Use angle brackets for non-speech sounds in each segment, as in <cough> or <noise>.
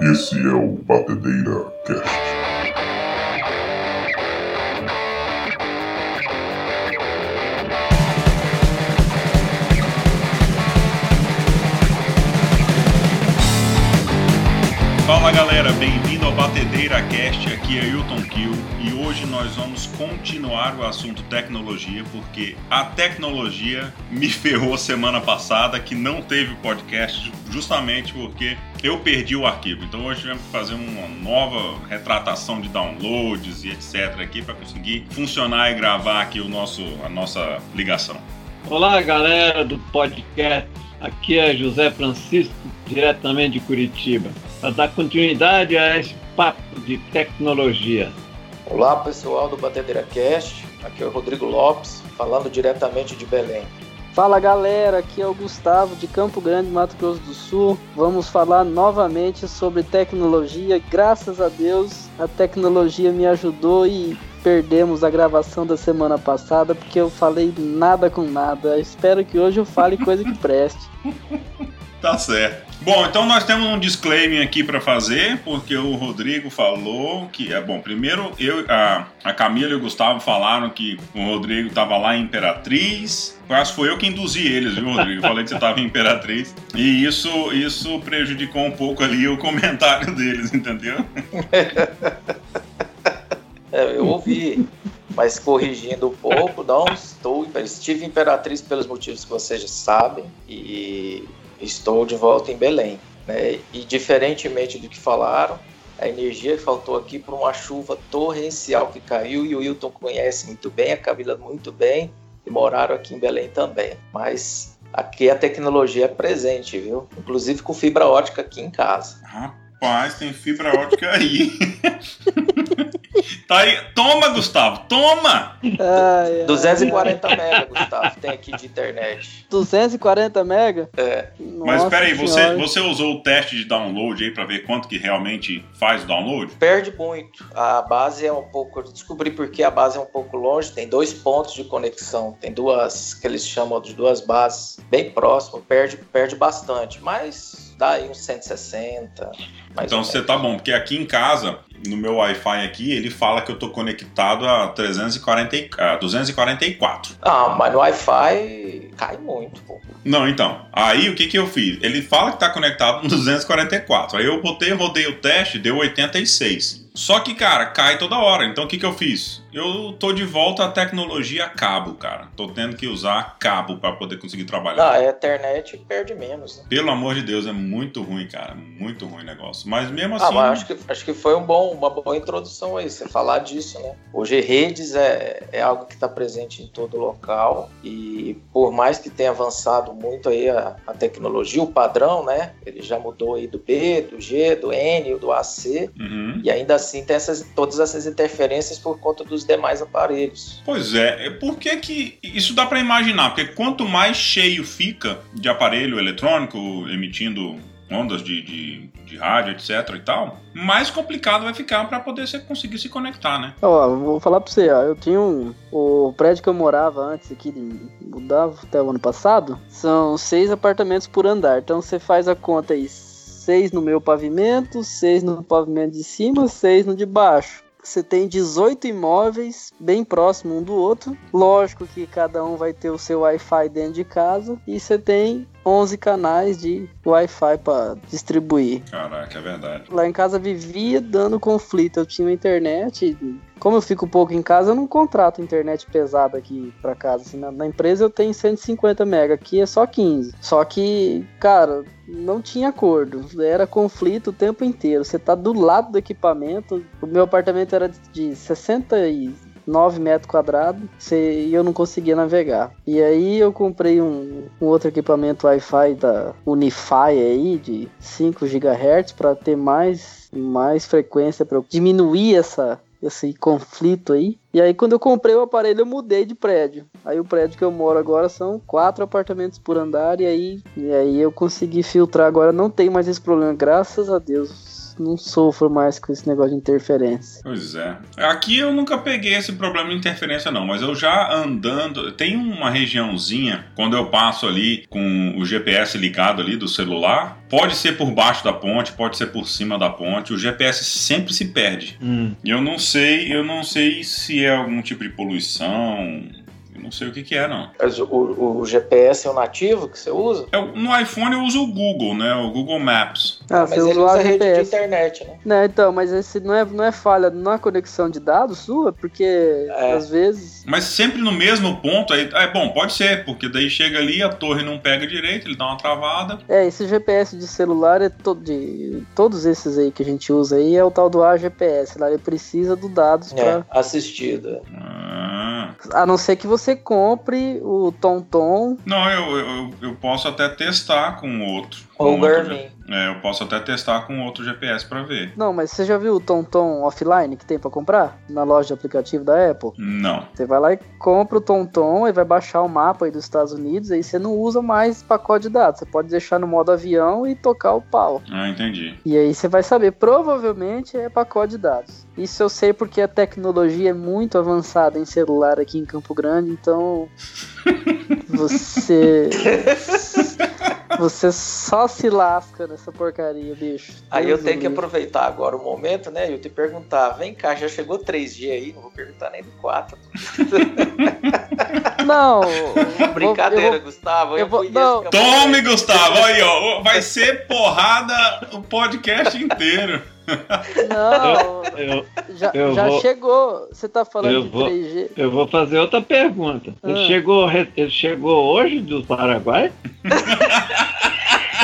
Esse é o Batedeira Cast. Fala galera, bem-vindo ao Batedeira Cast, aqui é Hilton Kill e hoje nós vamos continuar o assunto tecnologia porque a tecnologia me <laughs> ferrou semana passada que não teve podcast justamente porque eu perdi o arquivo. Então hoje tivemos que fazer uma nova retratação de downloads e etc aqui para conseguir funcionar e gravar aqui o nosso a nossa ligação. Olá galera do podcast, aqui é José Francisco, diretamente de Curitiba para dar continuidade a esse papo de tecnologia. Olá pessoal do Batedeira Cast, aqui é o Rodrigo Lopes, falando diretamente de Belém. Fala galera, aqui é o Gustavo de Campo Grande, Mato Grosso do Sul. Vamos falar novamente sobre tecnologia. Graças a Deus, a tecnologia me ajudou e perdemos a gravação da semana passada porque eu falei nada com nada. Espero que hoje eu fale coisa que preste. <laughs> Tá certo. Bom, então nós temos um disclaimer aqui para fazer, porque o Rodrigo falou que é bom. Primeiro, eu, a, a Camila e o Gustavo falaram que o Rodrigo estava lá em Imperatriz. Quase foi eu que induzi eles, viu, Rodrigo? Falei que você estava em Imperatriz. E isso, isso prejudicou um pouco ali o comentário deles, entendeu? <laughs> é, eu ouvi mas corrigindo um pouco, não estou. Estive Imperatriz pelos motivos que vocês já sabem e estou de volta em Belém. Né? E diferentemente do que falaram, a energia faltou aqui por uma chuva torrencial que caiu e o Wilton conhece muito bem, a Camila muito bem, e moraram aqui em Belém também. Mas aqui a tecnologia é presente, viu? Inclusive com fibra ótica aqui em casa. Rapaz, tem fibra ótica aí. <laughs> Tá aí. Toma, Gustavo, toma! Ai, 240 mega, Gustavo, tem aqui de internet. 240 mega? É. Nossa Mas espera aí, você, você usou o teste de download aí para ver quanto que realmente faz o download? Perde muito. A base é um pouco. Eu descobri porque a base é um pouco longe, tem dois pontos de conexão, tem duas que eles chamam de duas bases bem próximas, perde, perde bastante. Mas dá aí uns 160. então você tá bom, porque aqui em casa no meu Wi-Fi aqui, ele fala que eu tô conectado a 340, a 244. Ah, mas no Wi-Fi cai muito, pô. Não, então. Aí o que que eu fiz? Ele fala que tá conectado no 244. Aí eu botei, rodei o teste, deu 86. Só que, cara, cai toda hora. Então o que, que eu fiz? Eu tô de volta à tecnologia cabo, cara. Tô tendo que usar cabo para poder conseguir trabalhar. Ah, a internet perde menos. Né? Pelo amor de Deus, é muito ruim, cara. Muito ruim o negócio. Mas mesmo assim. Ah, mas acho que, acho que foi um bom, uma boa introdução aí, você falar disso, né? Hoje redes é, é algo que está presente em todo local. E por mais que tenha avançado muito aí a, a tecnologia, o padrão, né? Ele já mudou aí do B, do G, do N, do AC. Uhum. E ainda assim assim tem essas, todas essas interferências por conta dos demais aparelhos. Pois é, é por que que isso dá para imaginar? Porque quanto mais cheio fica de aparelho eletrônico emitindo ondas de, de, de rádio, etc e tal, mais complicado vai ficar para poder você conseguir se conectar, né? Ó, vou falar para você, ó, eu tinha um o prédio que eu morava antes aqui de mudava até o ano passado, são seis apartamentos por andar. Então você faz a conta aí, seis no meu pavimento, seis no pavimento de cima, seis no de baixo. Você tem 18 imóveis bem próximo um do outro. Lógico que cada um vai ter o seu Wi-Fi dentro de casa. E você tem 11 canais de Wi-Fi para distribuir. Caraca, é verdade. Lá em casa vivia dando conflito. Eu tinha internet, como eu fico pouco em casa, eu não contrato internet pesada aqui para casa. Assim, na, na, empresa eu tenho 150 mega, aqui é só 15. Só que, cara, não tinha acordo. Era conflito o tempo inteiro. Você tá do lado do equipamento. O meu apartamento era de 69 metros quadrados e eu não conseguia navegar. E aí eu comprei um, um outro equipamento Wi-Fi da Unify aí de 5 GHz para ter mais mais frequência para diminuir essa esse conflito aí. E aí, quando eu comprei o aparelho, eu mudei de prédio. Aí, o prédio que eu moro agora são quatro apartamentos por andar. E aí, e aí eu consegui filtrar. Agora não tem mais esse problema, graças a Deus. Não sofro mais com esse negócio de interferência. Pois é. Aqui eu nunca peguei esse problema de interferência, não, mas eu já andando. Tem uma regiãozinha, quando eu passo ali com o GPS ligado ali do celular, pode ser por baixo da ponte, pode ser por cima da ponte, o GPS sempre se perde. Hum. E eu não sei, eu não sei se é algum tipo de poluição. Não sei o que, que é, não. Mas o, o GPS é o nativo que você usa? Eu- no iPhone eu uso o Google, né? O Google Maps. Ah, Mas você ele usa o rede de GPS. internet, né? Não, então, mas esse não é, não é falha na conexão de dados sua, porque É. às vezes. Mas sempre no mesmo ponto, aí, é bom, pode ser, porque daí chega ali, a torre não pega direito, ele dá uma travada. É, esse GPS de celular é todo de todos esses aí que a gente usa aí é o tal do AGPS, lá ele precisa do dados É, pra. assistido. Ah. A não ser que você compre o TomTom. Não, eu, eu, eu posso até testar com outro. Ou outro Garmin. É, eu posso até testar com outro GPS pra ver. Não, mas você já viu o TomTom offline que tem pra comprar na loja de aplicativo da Apple? Não. Você vai lá e compra o TomTom e vai baixar o mapa aí dos Estados Unidos, aí você não usa mais pacote de dados. Você pode deixar no modo avião e tocar o pau. Ah, entendi. E aí você vai saber, provavelmente é pacote de dados. Isso eu sei porque a tecnologia é muito avançada em celular aqui em Campo Grande, então <laughs> você <laughs> você só se lasca nessa porcaria, bicho. Aí eu tenho que aproveitar agora o momento, né? E eu te perguntar, vem cá, já chegou 3G aí? Não vou perguntar nem do 4. <laughs> Não, Brincadeira, eu Gustavo. Eu, vou- não. Tome. Gustavo! Aí, ó. Vai ser porrada o podcast inteiro. Não, Eu, já, eu já vou- chegou. Você tá falando Eu de vou- 3G? eu vou fazer outra pergunta. Ele, Ah. chegou, re- ele chegou hoje do Paraguai?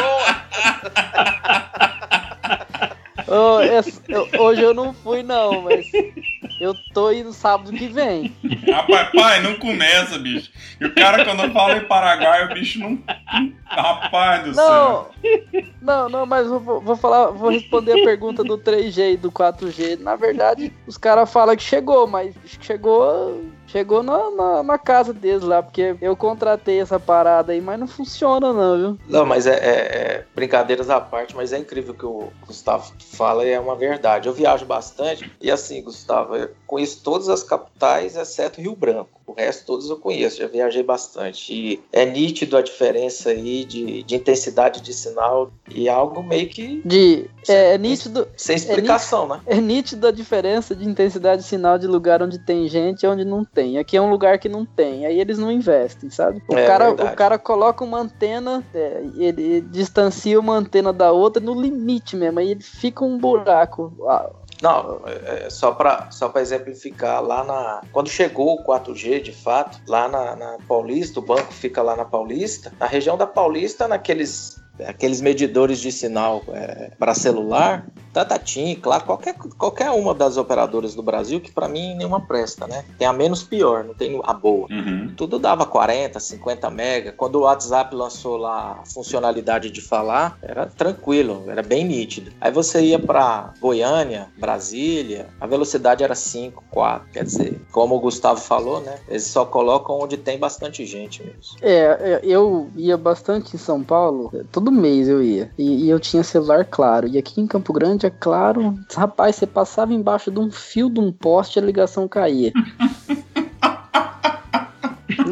Ô, <laughs> esse- eu- hoje eu não fui não, mas eu tô indo sábado que vem. Rapaz, pai, não começa, bicho. E o cara, quando fala em Paraguai, o bicho não. Rapaz do céu. Não, não, não, mas eu vou, vou falar, vou responder a pergunta do 3G e do 4G. Na verdade, os caras falam que chegou, mas chegou, chegou na, na, na casa deles lá, porque eu contratei essa parada aí, mas não funciona não, viu? Não, mas é, é- é brincadeiras à parte, mas é incrível que o Gustavo fala e é uma verdade. Eu viajo bastante e assim, Gustavo, eu conheço todas as capitais exceto Rio Branco. O resto todos eu conheço, já viajei bastante. E é nítido a diferença aí de, de intensidade de sinal e é algo meio que De, é, é nítido, sem explicação, né? é nítido a diferença de intensidade de sinal de lugar onde tem gente e onde não tem. Aqui é um lugar que não tem, aí eles não investem, sabe? O, É cara, verdade. o cara coloca uma antena, é, ele distancia uma antena da outra no limite mesmo, aí ele fica um buraco. Não, é, é só para só exemplificar, lá na. Quando chegou o 4G, de fato, lá na, na Paulista, o banco fica lá na Paulista, na região da Paulista, naqueles. Aqueles medidores de sinal para celular, Tatatim, claro, qualquer, qualquer uma das operadoras do Brasil, que para mim nenhuma presta, né? Tem a menos pior, não tem a boa. Uhum. Tudo dava 40, 50 mega. Quando o WhatsApp lançou lá a funcionalidade de falar, era tranquilo, era bem nítido. Aí você ia para Goiânia, Brasília, a velocidade era 5, 4. Quer dizer, como o Gustavo falou, né? Eles só colocam onde tem bastante gente mesmo. É, é, eu ia bastante em São Paulo, é, todo mês eu ia. E, e eu tinha celular claro. E aqui em Campo Grande é claro. Rapaz, você passava embaixo de um fio de um poste e a ligação caía. <laughs>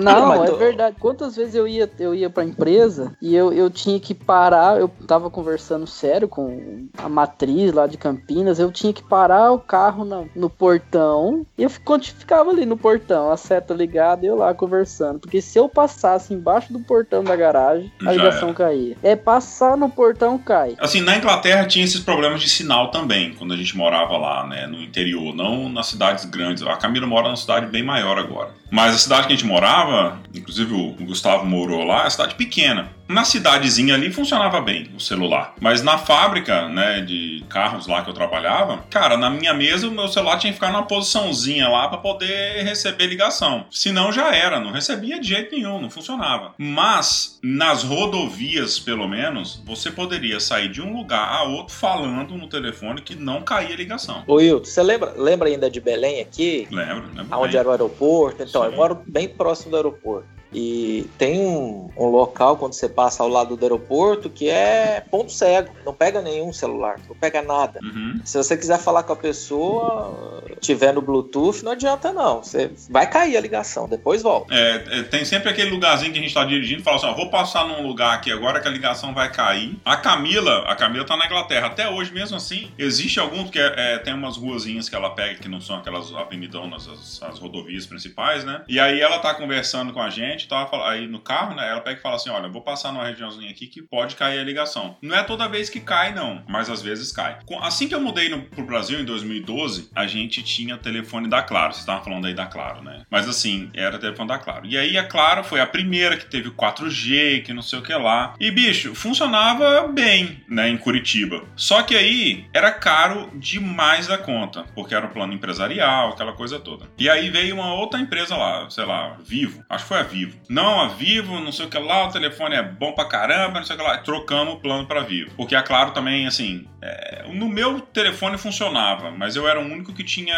Não, é tu- verdade. Quantas vezes eu ia, eu ia pra empresa e eu, eu tinha que parar, eu tava conversando sério com a matriz lá de Campinas, eu tinha que parar o carro na- no portão e eu ficava ali no portão, a seta ligada e eu lá conversando. Porque se eu passasse embaixo do portão da garagem, a Já ligação era. caía. É passar no portão, cai. Assim, na Inglaterra tinha esses problemas de sinal também, quando a gente morava lá, né, no interior, não nas cidades grandes. A Camila mora numa cidade bem maior agora. Mas a cidade que a gente morava, inclusive o Gustavo morou lá, é cidade pequena. Na cidadezinha ali funcionava bem o celular. Mas na fábrica, né, de carros lá que eu trabalhava, cara, na minha mesa o meu celular tinha que ficar numa posiçãozinha lá pra poder receber ligação. Senão já era, não recebia de jeito nenhum, não funcionava. Mas nas rodovias, pelo menos, você poderia sair de um lugar a outro falando no telefone que não caía ligação. Ô, Wilton, você lembra, lembra ainda de Belém aqui? Lembro, lembro. Onde bem. era o aeroporto? Então, eu Sim. moro bem próximo do aeroporto. E tem um, um, local quando você passa ao lado do aeroporto que é ponto cego, não pega nenhum celular, não pega nada. Uhum. Se você quiser falar com a pessoa, tiver no Bluetooth, não adianta não. Você vai cair a ligação, depois volta. É, é tem sempre aquele lugarzinho que a gente está dirigindo fala assim: ó, vou passar num lugar aqui agora que a ligação vai cair. A Camila, a Camila tá na Inglaterra. Até hoje, mesmo assim, existe alguns que é, tem umas ruazinhas que ela pega que não são aquelas avenidonas, as, as rodovias principais, né? E aí ela tá conversando com a gente, tá aí no carro, né? Ela pega e fala assim: olha, vou passar numa regiãozinha aqui que pode cair a ligação. Não é toda vez que cai, não, mas às vezes cai. Assim que eu mudei no, pro Brasil em 2012, a gente tinha telefone da Claro. Vocês estavam falando aí da Claro, né? Mas assim, era telefone da Claro. E aí a Claro foi a primeira que teve 4G, que não sei o que lá. E bicho, funcionava bem, né, em Curitiba. Só que aí era caro demais da conta, porque era um plano empresarial, aquela coisa toda. E aí veio uma outra empresa lá, sei lá, Vivo. Acho que foi a Vivo. Não, a Vivo, não sei o que lá, o telefone é bom pra caramba, não sei o que lá. Trocamos o plano pra Vivo. Porque a Claro também, assim, é, no meu telefone funcionava, mas eu era o único que tinha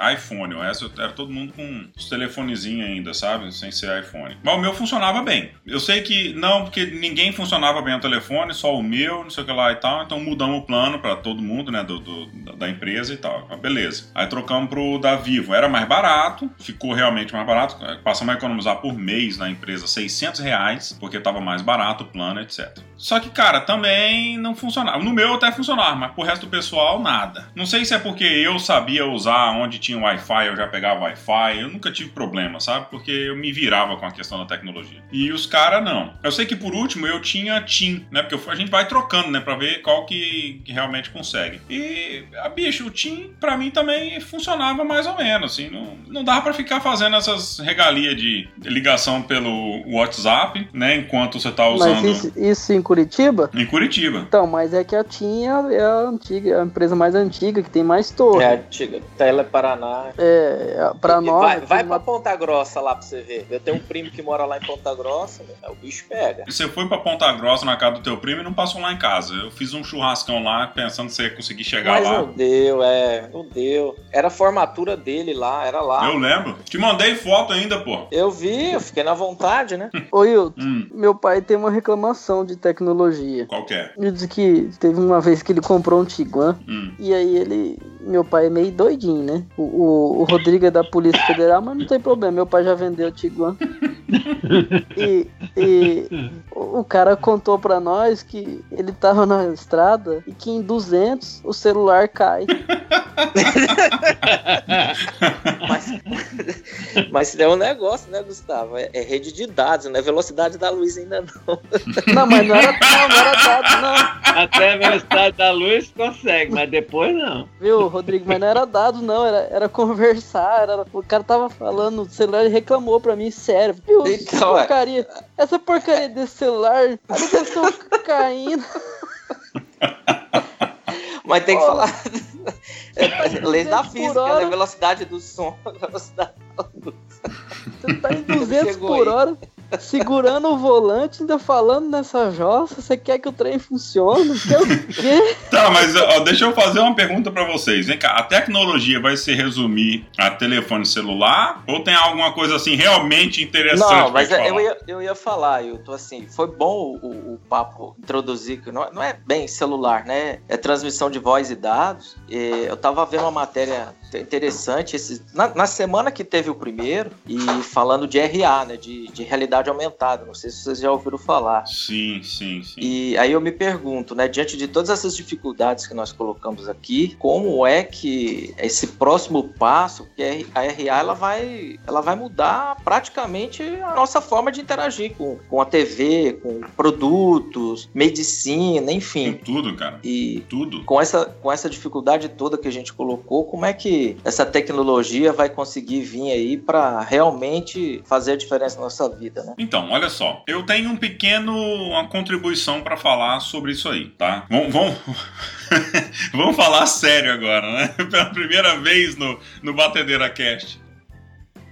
é, iPhone. O resto era todo mundo com os telefonezinhos ainda, sabe? Sem ser iPhone. Mas o meu funcionava bem. Eu sei que não, porque ninguém funcionava bem o telefone, só o meu, não sei o que lá e tal. Então mudamos o plano para todo mundo, né? Do, do, da empresa e tal. Mas beleza. Aí trocamos pro da Vivo. Era mais barato, ficou realmente mais barato. Passamos a economizar por mês na empresa 600 reais, porque tava mais barato o plano, etc. Só que, cara, também não funcionava. No meu até funcionava, mas pro resto do pessoal, nada. Não sei se é porque eu sabia usar onde tinha Wi-Fi, eu já pegava Wi-Fi. Eu nunca tive problema, sabe? Porque eu me virava com a questão da tecnologia. E os caras, não. Eu sei que por último eu tinha TIM, né? Porque a gente vai trocando, né? Pra ver qual que, que realmente consegue. E, a bicho, o TIM pra mim também funcionava mais ou menos, assim. Não, não dava pra ficar fazendo essas regalias de ligação pelo WhatsApp, né? Enquanto você tá usando. Mas isso, isso em Curitiba? Em Curitiba. Então, mas é que a TIM é, a antiga, a empresa mais antiga, que tem mais torre. É a antiga. Tele Paraná. É, pra nós. Vai, vai pra Ponta Grossa lá pra você ver. Eu tenho um primo que mora lá em Ponta Grossa, né? o bicho pega. E você foi pra Ponta Grossa na casa do teu primo e não passou lá em casa. Eu fiz um churrascão lá pensando que você ia conseguir chegar mas lá. Mas não deu, é. Não deu. Era a formatura dele lá, era lá. Eu lembro. Te mandei foto ainda, pô. Eu vi, eu fiquei na vontade, né? <laughs> Ô, Hilton, hum. meu pai tem uma reclamação de tecnologia. Qual que é? Ele disse que teve uma vez que ele comprou um Tiguan hum. e aí ele. Meu pai é meio doidinho, né? O, o, o Rodrigo é da Polícia Federal, mas não tem problema. Meu pai já vendeu o Tiguan. <laughs> e, e o cara contou pra nós que ele tava na estrada e que em 200 o celular cai. <laughs> mas, é um negócio, né, Gustavo? É, é, rede de dados, não é velocidade da luz ainda não. <laughs> Não, mas não era, não, não era dados, não. Até a velocidade da luz consegue, mas depois não. Viu, Rodrigo? Mas não era dados, não, era, era conversar. Era, o cara tava falando do celular e reclamou pra mim, sério. Viu, então, porcaria, é... essa porcaria desse celular, a ligação caindo. <laughs> Mas tem que oh. falar. Leis da física, né? Velocidade do som. <laughs> Velocidade da luz. Você tá em 200 por hora segurando o volante, ainda falando nessa jossa, você quer que o trem funcione? Quer o quê? <laughs> Tá, mas ó, deixa eu fazer uma pergunta para vocês. Vem cá, a tecnologia vai se resumir a telefone celular ou tem alguma coisa assim realmente interessante? Não, mas eu ia, eu ia falar, eu tô assim, foi bom o, o papo introduzir, que não, não é bem celular, né? É transmissão de voz e dados. E eu tava vendo uma matéria interessante esse, na, na, semana que teve o primeiro e falando de RA, né, de, de realidade aumentada. Não sei se vocês já ouviram falar. Sim, sim, sim. E aí eu me pergunto, né, diante de todas essas dificuldades que nós colocamos aqui, como é que esse próximo passo, que a RA ela vai, ela vai mudar praticamente a nossa forma de interagir com, com a TV, com produtos, medicina, enfim. Com tudo, cara. E tudo. Com essa, com essa dificuldade toda que a gente colocou, como é que essa tecnologia vai conseguir vir aí para realmente fazer a diferença na nossa vida, né? Então, olha só, eu tenho um pequeno uma contribuição para falar sobre isso aí, tá? Vamos, <laughs> vamos, vamos falar sério agora, né? <laughs> Pela primeira vez no, no Batedeira Cast.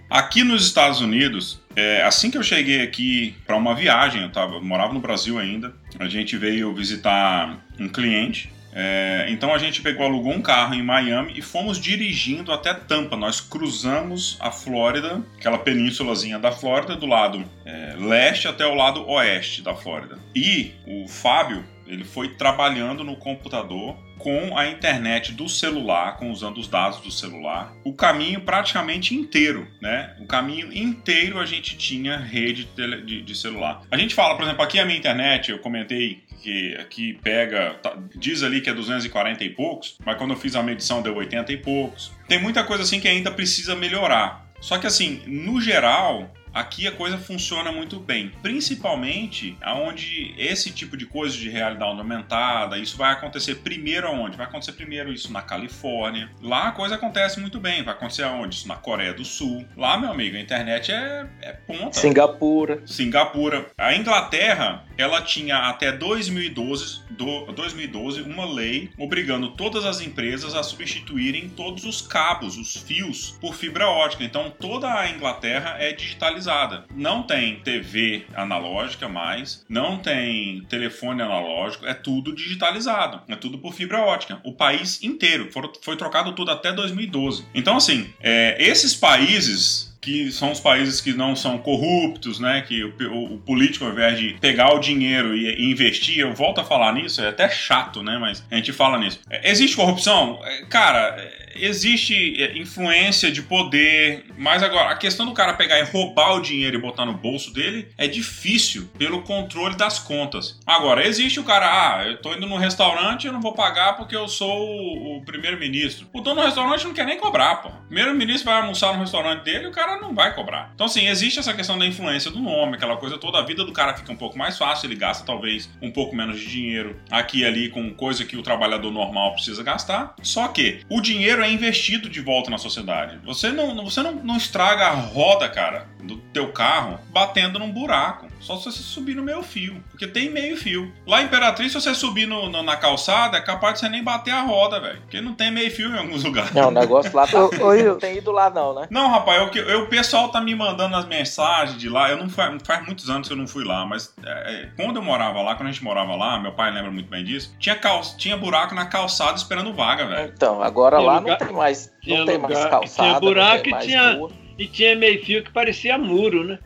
Aqui nos Estados Unidos, é, assim que eu cheguei aqui para uma viagem, eu tava, morava no Brasil ainda, a gente veio visitar um cliente É, então a gente pegou, alugou um carro em Miami e fomos dirigindo até Tampa. Nós cruzamos a Flórida, aquela penínsulazinha da Flórida, do lado é, leste até o lado oeste da Flórida. E o Fábio, ele foi trabalhando no computador com a internet do celular, com usando os dados do celular, o caminho praticamente inteiro, né? O caminho inteiro a gente tinha rede de, de, celular. A gente fala, por exemplo, aqui a minha internet, eu comentei que aqui pega, tá, diz ali que é 240 e poucos, mas quando eu fiz a medição deu 80 e poucos. Tem muita coisa assim que ainda precisa melhorar. Só que assim, no geral, aqui a coisa funciona muito bem, principalmente aonde esse tipo de coisa de realidade aumentada, isso vai acontecer primeiro aonde? Vai acontecer primeiro isso na Califórnia. Lá a coisa acontece muito bem. Vai acontecer aonde? Isso na Coreia do Sul. Lá, meu amigo, a internet é, é ponta. Singapura. Singapura. A Inglaterra, ela tinha até 2012, do, 2012 uma lei obrigando todas as empresas a substituírem todos os cabos, os fios, por fibra ótica. Então toda a Inglaterra é digitalizada não tem TV analógica mais, não tem telefone analógico, é tudo digitalizado, é tudo por fibra ótica. O país inteiro foi trocado tudo até 2012. Então, assim, é, esses países que são os países que não são corruptos, né? Que o, o, o, político, ao invés de pegar o dinheiro e, e, investir, eu volto a falar nisso, é até chato, né? Mas a gente fala nisso. É, existe corrupção? É, cara, existe é, influência de poder, mas agora, a questão do cara pegar e roubar o dinheiro e botar no bolso dele é difícil pelo controle das contas. Agora, existe o cara, ah, eu tô indo no restaurante eu não vou pagar porque eu sou o primeiro-ministro. O dono do restaurante não quer nem cobrar, pô. O primeiro-ministro vai almoçar no restaurante dele e o cara não vai cobrar. Então, assim, existe essa questão da influência do nome, aquela coisa toda. A vida do cara fica um pouco mais fácil, ele gasta talvez um pouco menos de dinheiro aqui e ali com coisa que o trabalhador normal precisa gastar. Só que o dinheiro é investido de volta na sociedade. Você não, você não, não estraga a roda, cara, do teu carro batendo num buraco. Só se você subir no meio fio. Porque tem meio fio. Lá em Imperatriz, se você subir no, no, na calçada, é capaz de você nem bater a roda, velho. Porque não tem meio fio em alguns <laughs> lugares. Não, o negócio lá tá. não tem ido lá, não, né? Não, rapaz, eu, eu, o pessoal tá me mandando as mensagens de lá. Eu não faz, faz muitos anos que eu não fui lá, mas é, é, quando eu morava lá, quando a gente morava lá, meu pai lembra muito bem disso, tinha, cal, tinha buraco na calçada esperando vaga, velho. Então, agora lá lugar, não tem mais. Não tem lugar, mais calçada. Tinha buraco e tinha. E tinha meio fio que parecia muro, né?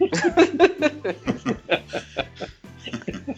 <laughs>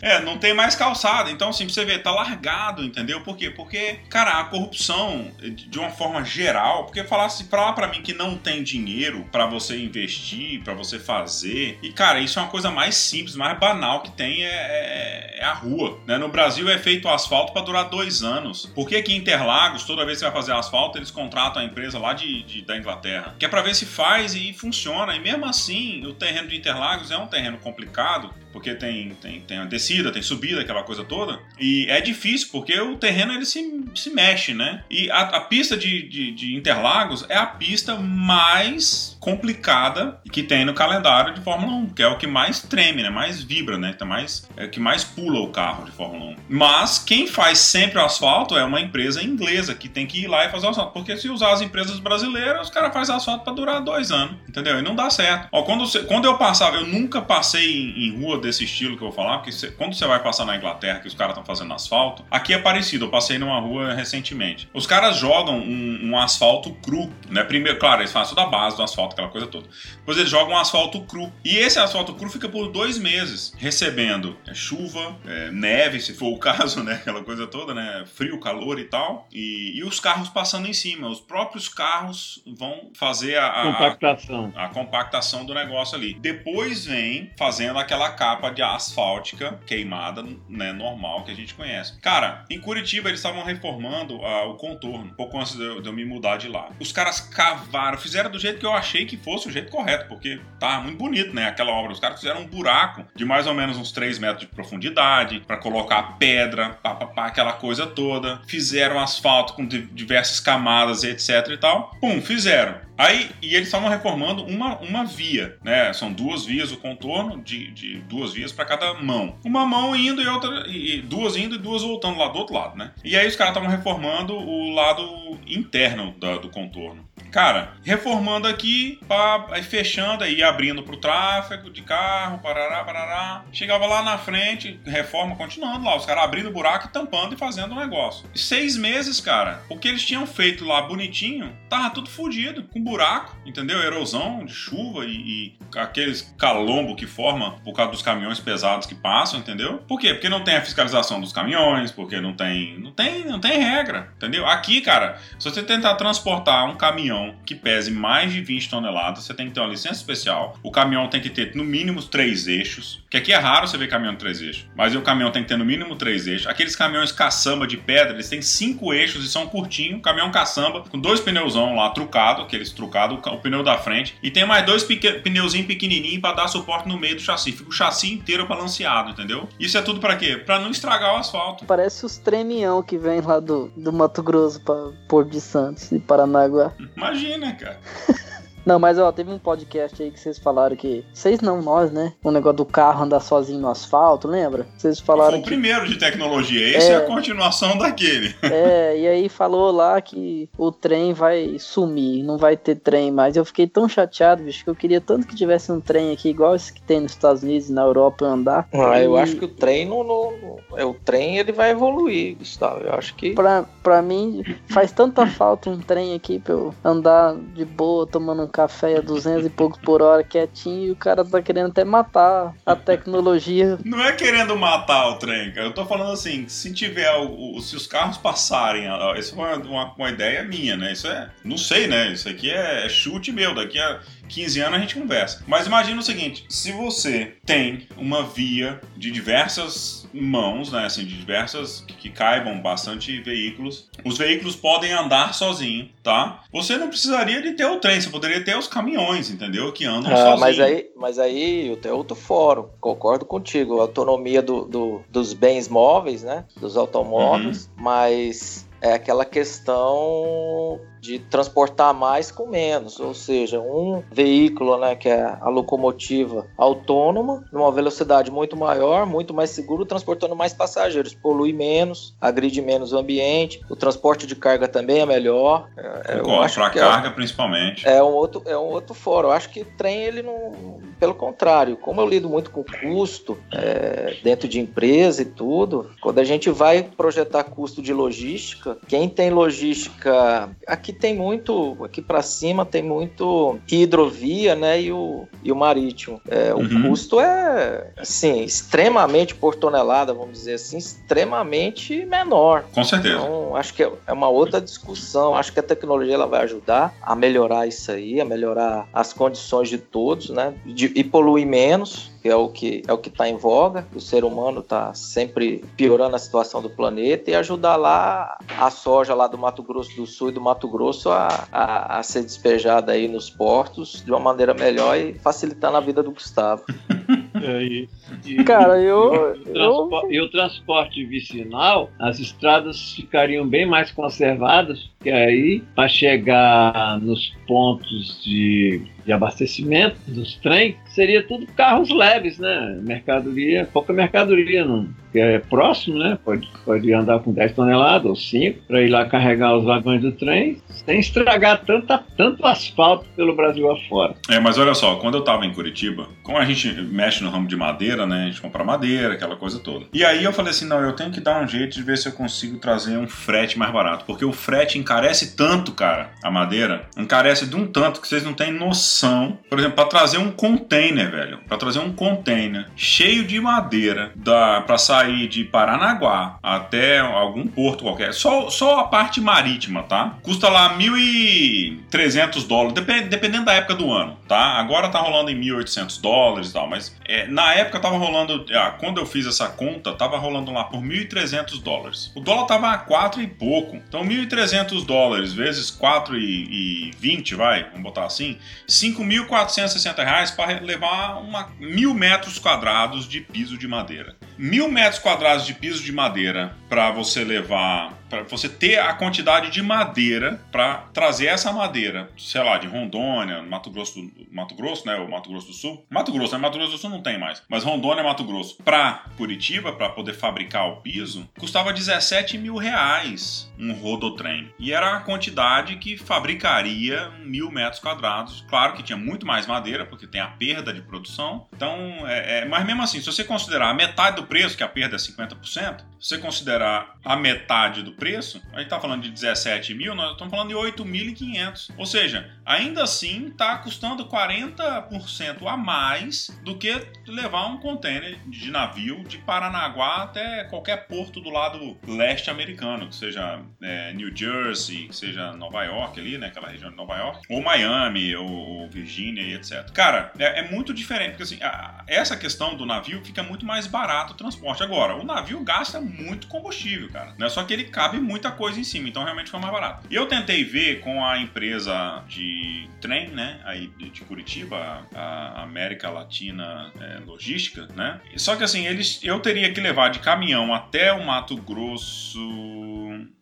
É, não tem mais calçada. Então, assim, você vê, tá largado, entendeu? Por quê? Porque, cara, a corrupção, de uma forma geral, porque falar pra mim que não tem dinheiro para você investir, para você fazer. E, cara, isso é uma coisa mais simples, mais banal que tem é, é, é a rua. Né? No Brasil é feito asfalto para durar dois anos. Por que aqui em Interlagos, toda vez que você vai fazer asfalto, eles contratam a empresa lá de, de da Inglaterra? Que é pra ver se faz e funciona. E mesmo assim, o terreno de Interlagos é um terreno complicado porque tem, tem, tem a descida, tem subida, aquela coisa toda. E é difícil, porque o terreno ele se, se mexe, né? E a, a pista de, de, de, Interlagos é a pista mais complicada que tem no calendário de Fórmula 1, que é o que mais treme, né? Mais vibra, né? Tá mais, é o que mais pula o carro de Fórmula 1. Mas quem faz sempre o asfalto é uma empresa inglesa que tem que ir lá e fazer o asfalto. Porque se usar as empresas brasileiras, os caras fazem asfalto para durar dois anos, entendeu? E não dá certo. Ó, quando, você, quando eu passava, eu nunca passei em, em rua desse estilo que eu vou falar, porque quando você vai passar na Inglaterra, que os caras estão fazendo asfalto, aqui é parecido. Eu passei numa rua recentemente. Os caras jogam um, um asfalto cru, né? Primeiro, claro, eles fazem toda a base do asfalto, aquela coisa toda. Depois eles jogam um asfalto cru. E esse asfalto cru fica por dois meses, recebendo é, chuva, é, neve, se for o <laughs> caso, né? Aquela coisa toda, né? Frio, calor e tal. E, e os carros passando em cima. Os próprios carros vão fazer a, a compactação. A, a compactação do negócio ali. Depois vem fazendo aquela capa de asfáltica queimada, né, normal que a gente conhece. Cara, em Curitiba eles estavam reformando uh, o contorno, pouco antes de eu, de eu, me mudar de lá. Os caras cavaram, fizeram do jeito que eu achei que fosse o jeito correto, porque tá muito bonito, né, aquela obra. Os caras fizeram um buraco de mais ou menos uns 3 metros de profundidade para colocar pedra, pá, pá, pá, aquela coisa toda. Fizeram asfalto com diversas camadas, etc e tal. Pum, fizeram. Aí, e eles estavam reformando uma, uma via, né? São duas vias o contorno, de, de duas vias para cada mão. Uma mão indo e outra, e duas indo e duas voltando lá do outro lado, né? E aí os caras estavam reformando o lado interno da, do contorno. Cara, reformando aqui, pá, aí fechando, aí abrindo pro tráfego de carro, parará, parará. Chegava lá na frente, reforma continuando lá, os caras abrindo o buraco tampando e fazendo o negócio. Seis meses, cara, o que eles tinham feito lá bonitinho, tava tudo fodido, com buraco, entendeu? Erosão de chuva e, e aqueles calombo que forma por causa dos caminhões pesados que passam, entendeu? Por quê? Porque não tem a fiscalização dos caminhões, porque não tem, não tem, não tem regra, entendeu? Aqui, cara, se você tentar transportar um caminhão que pese mais de 20 toneladas, você tem que ter uma licença especial. O caminhão tem que ter no mínimo três eixos, que aqui é raro você ver caminhão de três eixos, mas o caminhão tem que ter no mínimo três eixos. Aqueles caminhões caçamba de pedra, eles têm cinco eixos e são curtinhos. Caminhão caçamba com dois pneuzão lá trucado, aqueles trucado, o pneu da frente, e tem mais dois pneuzinhos pequenininhos para dar suporte no meio do chassi. Fica o chassi inteiro balanceado, entendeu? Isso é tudo para quê? Para não estragar o asfalto. Parece os tremião que vem lá do, do Mato Grosso para Porto de Santos e Paranaguá. Imagina, cara. <laughs> Não, mas ó, teve um podcast aí que vocês falaram que. Vocês não, nós, né? O negócio do carro andar sozinho no asfalto, lembra? Vocês falaram. Foi o que... primeiro de tecnologia, esse é... é... a continuação daquele. <laughs> É, e aí falou lá que o trem vai sumir, não vai ter trem mais. Eu fiquei tão chateado, bicho, que eu queria tanto que tivesse um trem aqui, igual esse que tem nos Estados Unidos e na Europa andar. Ah, e... eu acho que o trem não, não, É o trem ele vai evoluir, Gustavo. Eu acho que. Pra, pra mim, faz tanta falta um trem aqui pra eu andar de boa, tomando um café a 200 e poucos por hora quietinho e o cara tá querendo até matar a tecnologia. <laughs> Não é querendo matar o trem, cara. Eu tô falando assim, se tiver o, se os carros passarem, isso é uma, uma, ideia minha, né? Isso é, não sei, né? Isso aqui é, é chute meu. Daqui a 15 anos a gente conversa. Mas imagina o seguinte: se você tem uma via de diversas mãos, né, assim, de diversas que, que caibam bastante veículos, os veículos podem andar sozinhos, tá? Você não precisaria de ter o trem, você poderia ter os caminhões, entendeu? Que andam ah, sozinhos. Mas aí, mas aí tem outro fórum, concordo contigo, a autonomia do, do, dos bens móveis, né, dos automóveis, uhum. mas é aquela questão de transportar mais com menos, ou seja, um veículo, né, que é a locomotiva autônoma, numa velocidade muito maior, muito mais seguro, transportando mais passageiros, polui menos, agride menos o ambiente, o transporte de carga também é melhor. É, para carga é, principalmente. É um outro é um outro fórum. Eu acho que trem ele não, pelo contrário, como eu lido muito com custo é, dentro de empresa e tudo, quando a gente vai projetar custo de logística, quem tem logística aqui tem muito, aqui para cima tem muito hidrovia, né, e o, e o marítimo. É, o uhum. custo é, assim, extremamente por tonelada, vamos dizer assim, extremamente menor. Com certeza. Então, acho que é uma outra discussão. Acho que a tecnologia ela vai ajudar a melhorar isso aí, a melhorar as condições de todos, né, de, e poluir menos que é o que é o que está em voga. O ser humano está sempre piorando a situação do planeta e ajudar lá a soja lá do Mato Grosso do Sul e do Mato Grosso a, a, a ser despejada aí nos portos de uma maneira melhor e facilitando a vida do Gustavo. <laughs> É, e, e, Cara, eu e o, eu... e o transporte vicinal, as estradas ficariam bem mais conservadas, que aí, para chegar nos pontos de de abastecimento dos trens, seria tudo carros leves, né? Mercadoria, pouca mercadoria, não, que é próximo, né? Pode, pode andar com 10 toneladas ou 5 para ir lá carregar os vagões do trem, sem estragar tanta, tanto asfalto pelo Brasil afora. É, mas olha só, quando eu estava em Curitiba, como a gente mexe no ramo de madeira, né? A gente compra madeira, aquela coisa toda. E aí eu falei assim: não, eu tenho que dar um jeito de ver se eu consigo trazer um frete mais barato, porque o frete encarece tanto, cara, a madeira, encarece de um tanto que vocês não têm noção por exemplo, para trazer um container, velho, para trazer um container cheio de madeira da para sair de Paranaguá até algum porto qualquer, só, só a parte marítima, tá? Custa lá 1.300 dólares, depend, dependendo da época do ano, tá? Agora tá rolando em 1.800 dólares e tal, mas é, na época tava rolando, ah, quando eu fiz essa conta, tava rolando lá por 1.300 dólares. O dólar tava a 4 e pouco. Então 1.300 dólares vezes 4 e, e 20, vai, vamos botar assim, 5.460 reais para levar uma, mil metros quadrados de piso de madeira. Mil metros quadrados de piso de madeira para você levar para você ter a quantidade de madeira para trazer essa madeira, sei lá, de Rondônia, Mato Grosso, do, Mato Grosso, né, ou Mato Grosso do Sul. Mato Grosso, né, Mato Grosso do Sul não tem mais, mas Rondônia, Mato Grosso, para Curitiba, para poder fabricar o piso, custava 17 mil reais um rodotrem. E era a quantidade que fabricaria mil metros quadrados. Claro que tinha muito mais madeira, porque tem a perda de produção. Então, é, é, mas mesmo assim, se você considerar a metade do preço, que a perda é 50%, se você considerar a metade do preço, a gente está falando de 17 mil, nós estamos falando de 8.500. Ou seja, ainda assim está custando 40% a mais do que levar um container de navio de Paranaguá até qualquer porto do lado leste americano, que seja é, New Jersey, que seja Nova York ali, né, aquela região de Nova York, ou Miami, ou, ou Virgínia e etc. Cara, é, é, muito diferente, porque assim, a, essa questão do navio fica muito mais barato transporte. Agora, o navio gasta muito combustível, cara. Não é só que ele cabe muita coisa em cima, então realmente foi mais barato. Eu tentei ver com a empresa de trem, né, aí de Curitiba, a América Latina é, Logística, né? Só que assim, eles, eu teria que levar de caminhão até o Mato Grosso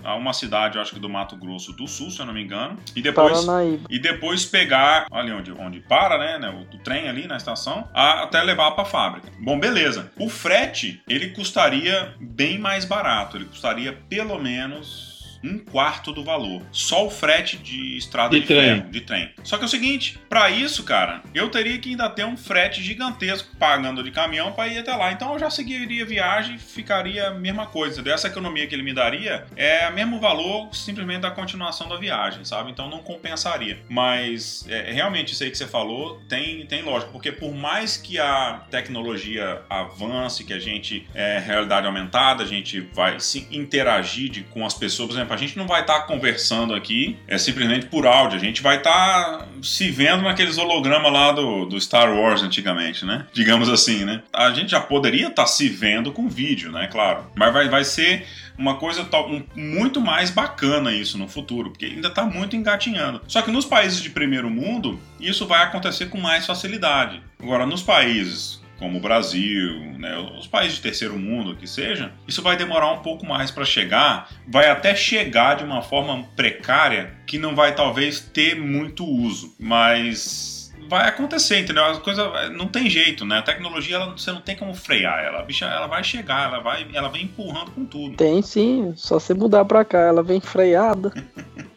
a uma cidade, acho que do Mato Grosso do Sul, se eu não me engano, e depois Paranaíba. e depois pegar ali onde, onde para, né, né o, o trem ali na estação, a, até levar para a fábrica. Bom, beleza. O frete ele custaria bem mais barato, ele custaria pelo menos um quarto do valor. Só o frete de estrada de, de trem. ferro, de trem. Só que é o seguinte, para isso, cara, eu teria que ainda ter um frete gigantesco pagando de caminhão para ir até lá. Então eu já seguiria viagem, ficaria a mesma coisa. Dessa economia que ele me daria é o mesmo valor simplesmente da continuação da viagem, sabe? Então não compensaria. Mas é, realmente isso aí que você falou tem, tem lógico, porque por mais que a tecnologia avance, que a gente é realidade aumentada, a gente vai se interagir de, com as pessoas, por exemplo, a gente não vai estar tá conversando aqui é simplesmente por áudio. A gente vai estar tá se vendo naqueles hologramas lá do, do Star Wars antigamente, né? Digamos assim, né? A gente já poderia estar tá se vendo com vídeo, né? Claro. Mas vai, vai ser uma coisa um, muito mais bacana isso no futuro, porque ainda está muito engatinhando. Só que nos países de primeiro mundo, isso vai acontecer com mais facilidade. Agora, nos países como o Brasil, né, os países de terceiro mundo que seja, isso vai demorar um pouco mais para chegar, vai até chegar de uma forma precária que não vai talvez ter muito uso, mas vai acontecer, entendeu? A coisa não tem jeito, né? A tecnologia ela, você não tem como frear ela. A bicha ela vai chegar, ela vai, ela vem empurrando com tudo. Tem sim, só você mudar para cá, ela vem freada.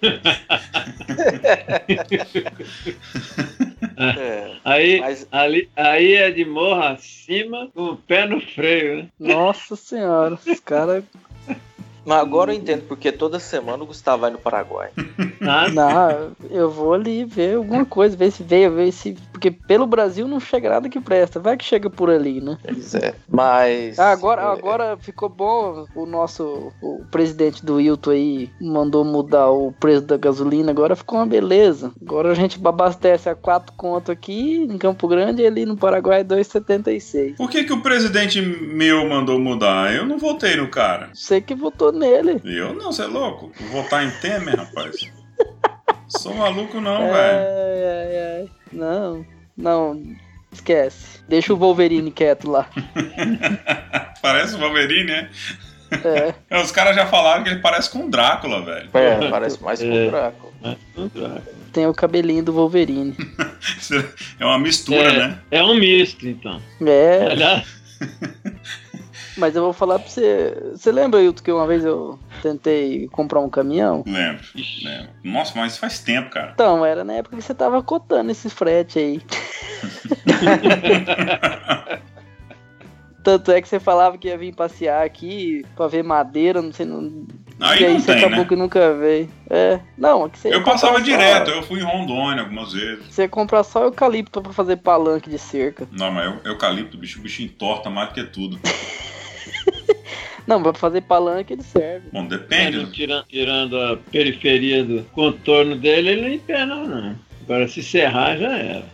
<laughs> <laughs> É, aí, mas... ali, aí é de morro acima, com o pé no freio, né? Nossa senhora, os caras mas agora eu entendo porque toda semana o Gustavo vai no Paraguai. <laughs> Ah, não, eu vou ali ver alguma coisa, ver se veio, ver se. Porque pelo Brasil não chega nada que presta. Vai que chega por ali, né? Pois é. Mas. Ah, agora, é... agora ficou bom. O nosso o presidente do Hilton aí mandou mudar o preço da gasolina. Agora ficou uma beleza. Agora a gente abastece a quatro conto aqui em Campo Grande e ali no Paraguai 2,76. Por que, que o presidente meu mandou mudar? Eu não votei no cara. Você que votou nele. Eu não, você é louco. Vou votar em Temer, rapaz. <laughs> Sou maluco não, é, velho. É, é, não, não. Esquece. Deixa o Wolverine quieto lá. <laughs> parece o Wolverine, né? É. Os caras já falaram que ele parece com o Drácula, velho. É, parece mais com o é. Drácula. Tem o cabelinho do Wolverine. <laughs> é uma mistura, é, né? É um misto, então. É. Aliás... Mas eu vou falar pra você. Você lembra, Hilton, que uma vez eu tentei comprar um caminhão? Lembro, lembro. Nossa, mas faz tempo, cara. Então, era na época que você tava cotando esse frete aí. <laughs> Tanto é que você falava que ia vir passear aqui pra ver madeira, não sei. Não... Aí e aí você tem, acabou né? que nunca veio. É. Não, é que você Eu passava direto, eu fui em Rondônia algumas vezes. Você ia comprar só eucalipto pra fazer palanque de cerca. Não, mas eucalipto, bicho, o bicho entorta mais do que tudo. <laughs> Não, pra fazer palanque ele serve. Bom, depende. Mas, tirando, tirando a periferia do contorno dele, ele não empena, não. Agora, se serrar, já era.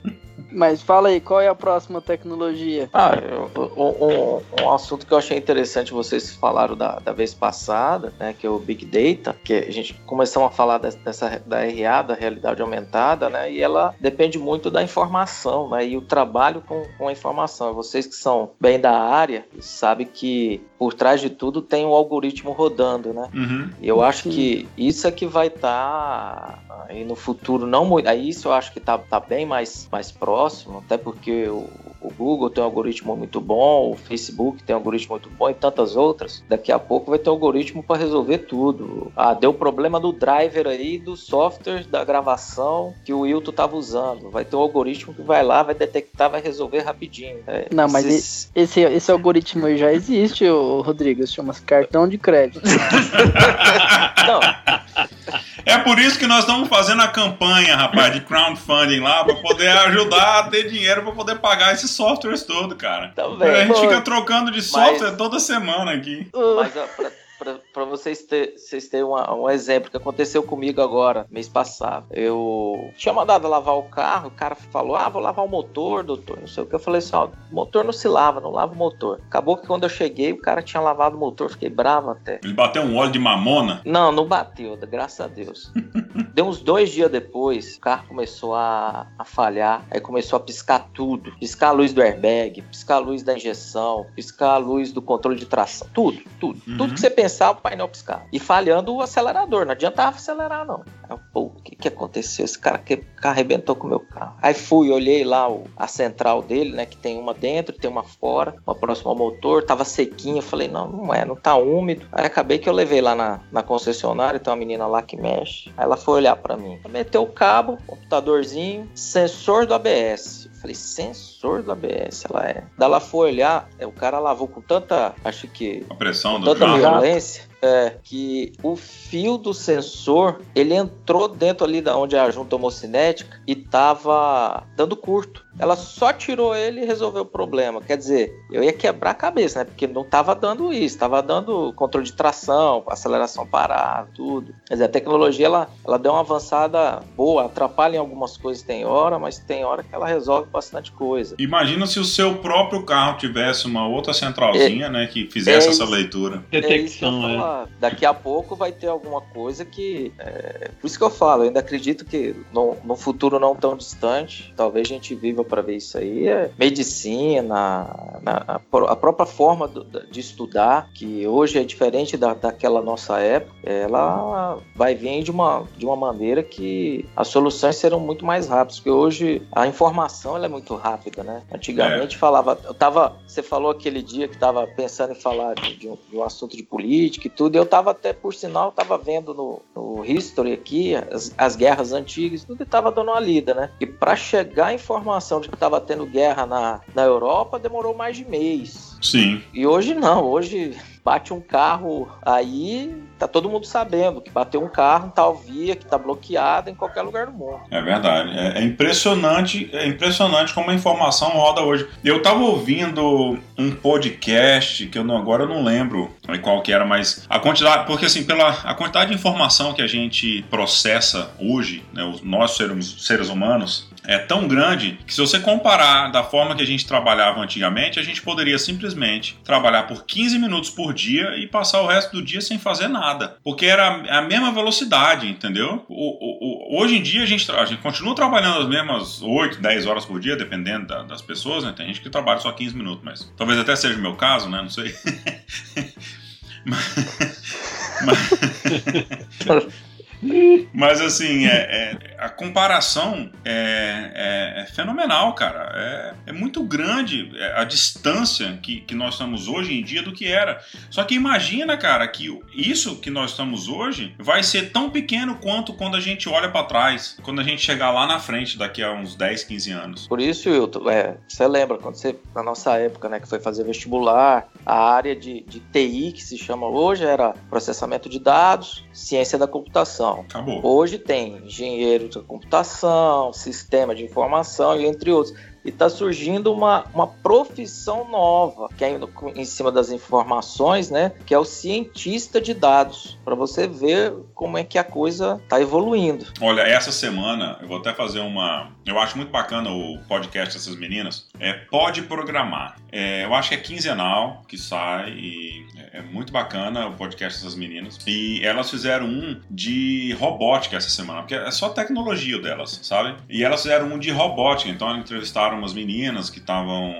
Mas fala aí, qual é a próxima tecnologia? Ah, eu, um, um, assunto que eu achei interessante, vocês falaram da, da vez passada, né, que é o Big Data, que a gente começou a falar dessa, da RA, da realidade aumentada, né, e ela depende muito da informação, né, e o trabalho com, com a informação. Vocês que são bem da área, sabem que por trás de tudo tem um algoritmo rodando, né? Uhum. E eu acho que isso é que vai estar tá, aí no futuro não muito. Aí isso eu acho que tá, tá bem mais, mais próximo, até porque o, o Google tem um algoritmo muito bom, o Facebook tem um algoritmo muito bom e tantas outras. Daqui a pouco vai ter um algoritmo para resolver tudo. Ah, deu problema do driver aí do software da gravação que o Wilton estava usando. Vai ter um algoritmo que vai lá, vai detectar, vai resolver rapidinho. É, Não, mas esse, esse, esse algoritmo aí já existe, o Rodrigo, chama-se cartão de crédito. <laughs> Não. É por isso que nós estamos fazendo a campanha, rapaz, de crowdfunding lá, para poder ajudar a ter dinheiro para poder pagar esses softwares todo, cara. Também. A gente fica trocando de software mas, toda semana aqui. Mas pra, para vocês, ter, vocês terem uma, um exemplo que aconteceu comigo agora, mês passado. Eu tinha mandado lavar o carro, o cara falou: Ah, vou lavar o motor, doutor. Não sei o que. Eu falei assim: Ó, motor não se lava, não lava o motor. Acabou que quando eu cheguei, o cara tinha lavado o motor, fiquei bravo até. Ele bateu um óleo de mamona? Não, não bateu, graças a Deus. <laughs> Deu uns dois dias depois, o carro começou a, a falhar, aí começou a piscar tudo: piscar a luz do airbag, piscar a luz da injeção, piscar a luz do controle de tração, tudo, tudo. Uhum. Tudo que você pensar começar o painel piscar. E falhando o acelerador, não adiantava acelerar, não. Aí, Pô, o que, que aconteceu? Esse cara que arrebentou com o meu carro. Aí fui, olhei lá o, a central dele, né? Que tem uma dentro, tem uma fora, uma próxima ao motor, tava sequinho. Eu falei, não, não é, não tá úmido. Aí acabei que eu levei lá na, na concessionária, tem uma menina lá que mexe. Aí ela foi olhar para mim. Meteu o cabo, computadorzinho, sensor do ABS. Falei, sensor do ABS, ela é. Daí ela foi olhar, é, o cara lavou com tanta, acho que. A pressão do tanta violência é, que o fio do sensor ele entrou dentro ali da onde é a junta homocinética e tava dando curto. Ela só tirou ele e resolveu o problema. Quer dizer, eu ia quebrar a cabeça, né? Porque não tava dando isso, tava dando controle de tração, aceleração parada, tudo. Quer dizer, a tecnologia ela, ela deu uma avançada boa, atrapalha em algumas coisas tem hora, mas tem hora que ela resolve bastante coisa. Imagina se o seu próprio carro tivesse uma outra centralzinha, é, né, que fizesse é essa leitura. Detecção, é daqui a pouco vai ter alguma coisa que. É, por isso que eu falo, eu ainda acredito que no, no futuro não tão distante, talvez a gente viva para ver isso aí. É medicina, na, a, a, própria forma do, de estudar, que hoje é diferente da, daquela nossa época, ela vai vir de uma, de uma maneira que as soluções serão muito mais rápidas, porque hoje a informação é muito rápida, né? Antigamente é. falava, eu tava, você falou aquele dia que estava pensando em falar de, de, um, de um assunto de política e tudo, tudo. Eu estava até, por sinal, estava vendo no, no, History aqui as, as guerras antigas, tudo e estava dando uma lida, né? E para chegar a informação de que estava tendo guerra na, na Europa, demorou mais de mês. Sim. E hoje não, hoje bate um carro aí, tá todo mundo sabendo que bateu um carro em tal via que tá bloqueada em qualquer lugar do mundo. É verdade. É, é, impressionante, é impressionante como a informação roda hoje. Eu tava ouvindo um podcast que eu não, agora eu não lembro qual que era, mas a quantidade, porque assim, pela a quantidade de informação que a gente processa hoje, né, nós seres, seres humanos, é tão grande que se você comparar da forma que a gente trabalhava antigamente, a gente poderia simplesmente trabalhar por 15 minutos por dia e passar o resto do dia sem fazer nada, porque era a mesma velocidade, entendeu? O, o, o, hoje em dia a gente, a gente continua trabalhando as mesmas 8, 10 horas por dia, dependendo da, das pessoas, né? Tem gente que trabalha só 15 minutos, mas talvez até seja o meu caso, né? Não sei. <laughs> mas, mas... <laughs> Mas assim, é, é, a comparação é, é, é fenomenal, cara. É, é, muito grande a distância que, que nós estamos hoje em dia do que era. Só que imagina, cara, que isso que nós estamos hoje vai ser tão pequeno quanto quando a gente olha para trás, quando a gente chegar lá na frente daqui a uns 10, 15 anos. Por isso, Wilton, é, você lembra quando você, na nossa época, né, que foi fazer vestibular, a área de, de TI, que se chama hoje, era processamento de dados, ciência da computação Acabou. Hoje tem engenheiro de computação, sistema de informação e entre outros. E está surgindo uma, uma profissão nova, que é em cima das informações, né? Que é o cientista de dados, para você ver como é que a coisa está evoluindo. Olha, essa semana eu vou até fazer uma. Eu acho muito bacana o podcast dessas meninas. É Pode Programar. É, eu acho que é quinzenal que sai e é muito bacana o podcast dessas meninas. E elas fizeram um de robótica essa semana, porque é só tecnologia delas, sabe? E elas fizeram um de robótica, então elas entrevistaram umas meninas que estavam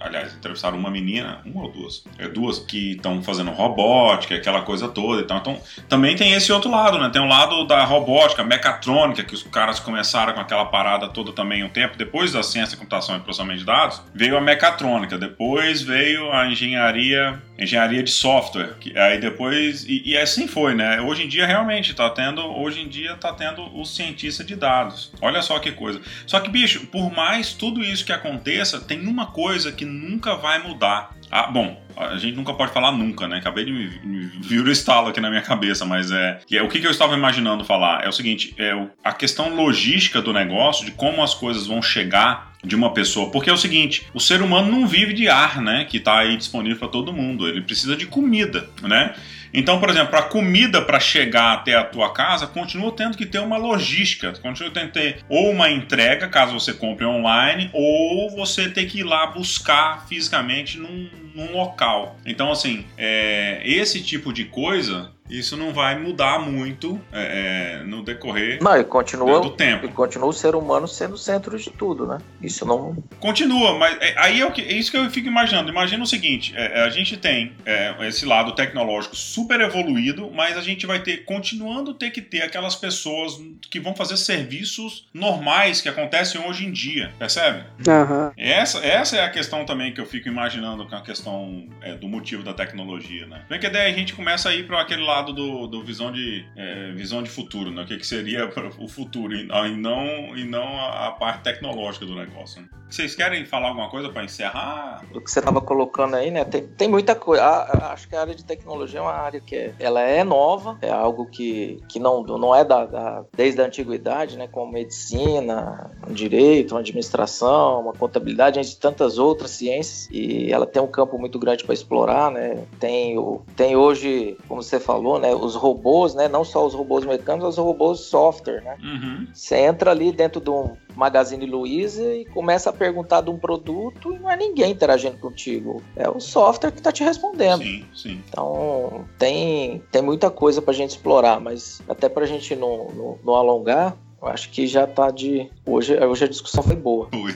aliás, entrevistaram uma menina, uma ou duas, é duas que estão fazendo robótica, aquela coisa toda. Então, então, também tem esse outro lado, né? Tem o um lado da robótica, mecatrônica, que os caras começaram com aquela parada toda também um tempo depois da ciência, computação e processamento de dados. Veio a mecatrônica, depois veio a engenharia, engenharia de software, que, aí depois e, e, assim foi, né? Hoje em dia realmente está tendo, hoje em dia tá tendo o cientista de dados. Olha só que coisa. Só que bicho, por mais tudo isso que aconteça, tem uma coisa que nunca vai mudar. Ah, bom, a gente nunca pode falar nunca, né? Acabei de me, me vir o estalo aqui na minha cabeça, mas é, é o que, que, eu estava imaginando falar é o seguinte: é a questão logística do negócio, de como as coisas vão chegar de uma pessoa, porque é o seguinte, o ser humano não vive de ar, né? Que está aí disponível para todo mundo, ele precisa de comida, né? Então, por exemplo, a comida para chegar até a tua casa continua tendo que ter uma logística, continua tendo que ter ou uma entrega, caso você compre online, ou você ter que ir lá buscar fisicamente num, num local. Então, assim, é, esse tipo de coisa isso não vai mudar muito é, é, no decorrer não, e continua, do tempo. E continua o ser humano sendo o centro de tudo, né? Isso não. Continua, mas é, aí é, o que, é isso que eu fico imaginando. Imagina o seguinte: é, é a gente tem é, esse lado tecnológico super evoluído, mas a gente vai ter, continuando ter que ter aquelas pessoas que vão fazer serviços normais que acontecem hoje em dia, percebe? Uhum. Essa, essa é a questão também que eu fico imaginando com a questão do motivo da tecnologia, né? Vem que daí a gente começa a ir para aquele lado lado do, do visão, de, é, visão de futuro, né? O que, que seria <laughs> o futuro e, não, e não a, a parte tecnológica do negócio. Né? Vocês querem falar alguma coisa para encerrar? O que você estava colocando aí, né? Tem, tem muita coisa. acho que a área de tecnologia é uma área que é, ela é nova, é algo que, que não, não é da, da desde a antiguidade, né? Como medicina, um direito, uma administração, uma contabilidade, entre tantas outras ciências. E ela tem um campo muito grande para explorar, né? Tem, o, tem hoje, como você falou, né? Os robôs, né? Não só os robôs mecânicos, os robôs software, né? Uhum. Você entra ali dentro de um Magazine Luiza e começa a perguntar de um produto e não é ninguém interagindo contigo. É o software que está te respondendo. Sim, sim. Então tem, tem muita coisa para a gente explorar, mas até para a gente não, não, não alongar, eu acho que já tá de. Hoje, hoje a discussão foi boa. Foi.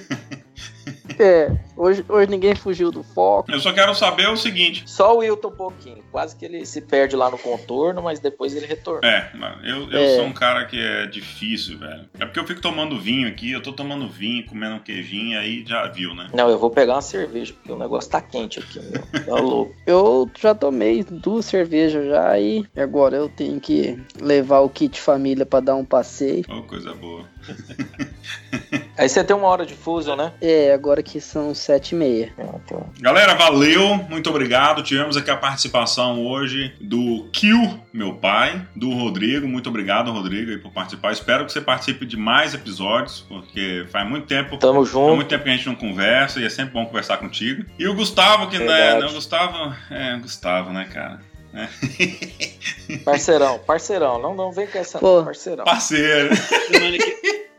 É, hoje, hoje ninguém fugiu do foco. Eu só quero saber o seguinte: só o Wilton um pouquinho. Quase que ele se perde lá no contorno, mas depois ele retorna. É, eu, eu é. sou um cara que é difícil, velho. É porque eu fico tomando vinho aqui, eu tô tomando vinho, comendo um queijinho, aí já viu, né? Não, eu vou pegar uma cerveja, porque o negócio tá quente aqui, meu. Tá louco. <laughs> eu já tomei duas cervejas já e agora eu tenho que levar o kit família para dar um passeio. Oh, coisa boa. <laughs> Aí você tem uma hora de fuso, né? É, agora que são sete e meia. Galera, valeu, muito obrigado. Tivemos aqui a participação hoje do Kill, meu pai, do Rodrigo. Muito obrigado, Rodrigo, por participar. Espero que você participe de mais episódios, porque faz muito tempo. Tamo junto. Faz muito tempo que a gente não conversa e é sempre bom conversar contigo. E o Gustavo, que né, não é, Gustavo, é, Gustavo, né, cara? É. Parceirão, parceirão, não, não vem com essa, Pô, parceirão. Parceiro. Semana que,